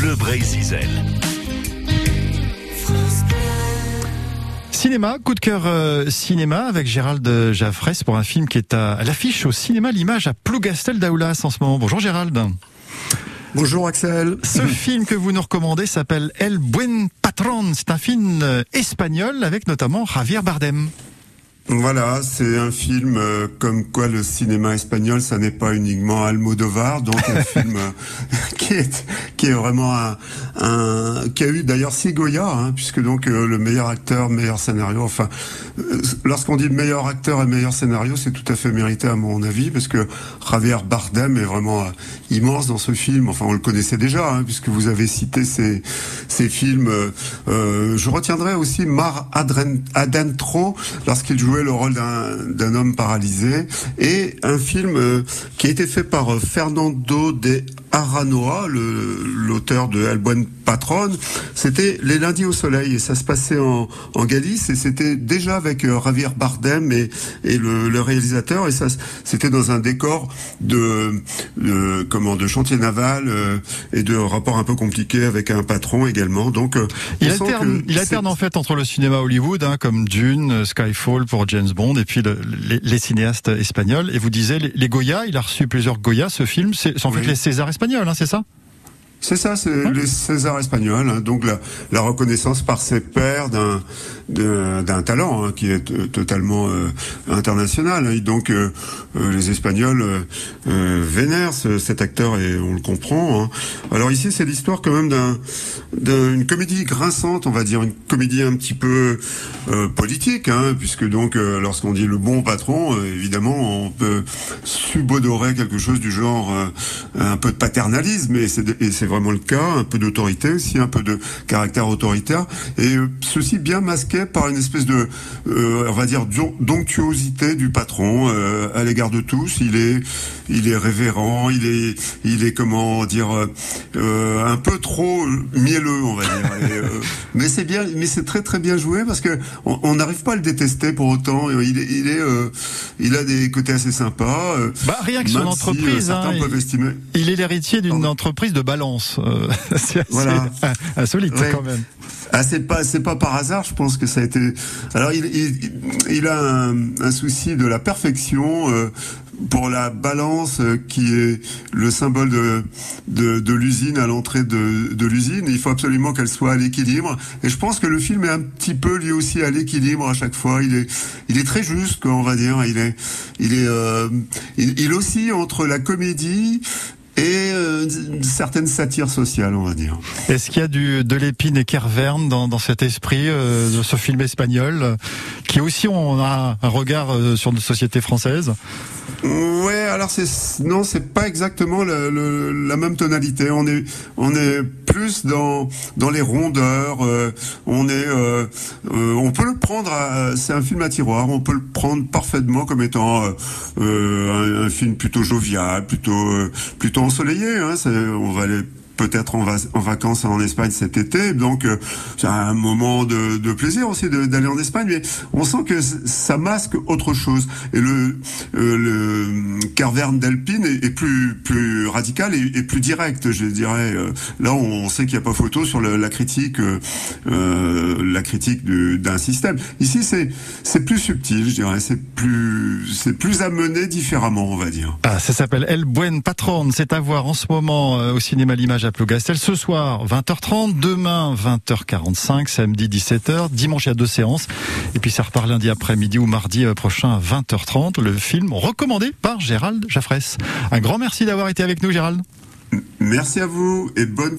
Bleu Zizel. Cinéma, coup de cœur euh, cinéma avec Gérald Jaffres pour un film qui est à, l'affiche au cinéma L'image à Plougastel d'Aoulas en ce moment. Bonjour Gérald. Bonjour Axel. Ce film que vous nous recommandez s'appelle El Buen Patron. C'est un film euh, espagnol avec notamment Javier Bardem. Voilà, c'est un film euh, comme quoi le cinéma espagnol, ça n'est pas uniquement Almodovar, donc un film euh, qui est qui est vraiment un, un qui a eu d'ailleurs six Goya, hein, puisque donc euh, le meilleur acteur, meilleur scénario. Enfin, lorsqu'on dit meilleur acteur et meilleur scénario, c'est tout à fait mérité à mon avis, parce que Javier Bardem est vraiment immense dans ce film. Enfin, on le connaissait déjà, hein, puisque vous avez cité ces ces films. je retiendrai aussi Mar Adentro lorsqu'il jouait le rôle d'un homme paralysé et un film euh, qui a été fait par euh, Fernando de Aranoa, l'auteur de El Buen Patron. C'était les lundis au soleil et ça se passait en, en Galice et c'était déjà avec euh, Javier Bardem et, et le, le, réalisateur et ça c'était dans un décor de, de, comment de chantier naval euh, et de rapport un peu compliqué avec un patron également. Donc euh, il alterne, il alterne en fait entre le cinéma Hollywood hein, comme Dune, Skyfall pour James Bond et puis le, les, les, cinéastes espagnols. Et vous disiez les, les, Goya, il a reçu plusieurs Goya. Ce film, c'est en fait les Césars espagnols, hein, c'est ça? C'est ça, c'est hein le César espagnol. Hein, donc la, la, reconnaissance par ses pairs d'un d'un talent hein, qui est totalement euh, international. Et donc euh, euh, les Espagnols vénèrent cet acteur et on le comprend. Hein. Alors ici, c'est l'histoire quand même d'un d'une comédie grinçante, on va dire une comédie un petit peu politique, hein, puisque donc lorsqu'on dit le bon patron, évidemment, on peut subodorer quelque chose du genre un peu de paternalisme, et c'est vraiment le cas, un peu d'autorité aussi, un peu de caractère autoritaire, et euh, ceci bien masqué par une espèce de, euh, on va dire, donctuosité du patron euh, à l'égard de tous. Il est, il est révérend, il est, il est comment dire, un peu trop mielleux, on va dire. mais c'est bien, mais c'est très très bien joué parce que on n'arrive pas à le détester pour autant. Il est, il est, il a des côtés assez sympas. Bah, rien que son entreprise, hein, il, il est l'héritier d'une entreprise de balance. Euh, c'est assez voilà. insolite quand même. Ah, c'est pas c'est pas par hasard, je pense que ça a été. Alors il il, il a un, un, souci de la perfection. Euh, pour la balance euh, qui est le symbole de, de, de l'usine à l'entrée de, de l'usine. Il faut absolument qu'elle soit à l'équilibre. Et je pense que le film est un petit peu lui aussi à l'équilibre à chaque fois. Il est, il est très juste, on va dire. Il est, il est, euh, il, il oscille entre la comédie et euh, une certaine satire sociale, on va dire. Est-ce qu'il y a du, de l'épine et Kerverne dans, dans cet esprit euh, de ce film espagnol, qui aussi on a un regard euh, sur notre société française? Ouais, alors c'est non, c'est pas exactement le, le, la même tonalité. On est on est plus dans dans les rondeurs. Euh, on est on peut le prendre. C'est un film à tiroir. On peut le prendre parfaitement comme étant un, un, film plutôt jovial, plutôt plutôt ensoleillé. Hein. On va aller peut-être en, vacances en Espagne cet été. Donc euh, c'est un moment de, plaisir aussi d'aller en Espagne, mais on sent que ça masque autre chose. Et le, euh, le Carverne d'Alpine est, plus plus radical et, plus direct, je dirais. Euh, là, on sait qu'il n'y a pas photo sur le, la critique, euh, la critique d'un système. Ici, c'est c'est plus subtil, je dirais. C'est plus c'est plus amené différemment, on va dire. Ah, ça s'appelle El Buen Patron. C'est à voir en ce moment au cinéma L'Image à Plougastel. Ce soir, 20h30. Demain, 20h45. Samedi, 17h. Dimanche, il y a deux séances. Et puis, ça repart lundi après-midi ou mardi euh, prochain à 20h30. Le film recommandé par Gérald Jaffresse. Un grand merci d'avoir été avec nous, Gérald. Merci à vous et bonne